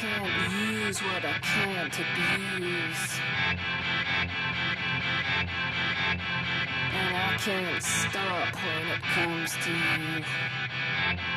can't use what I can't abuse. And I can't stop when it comes to you.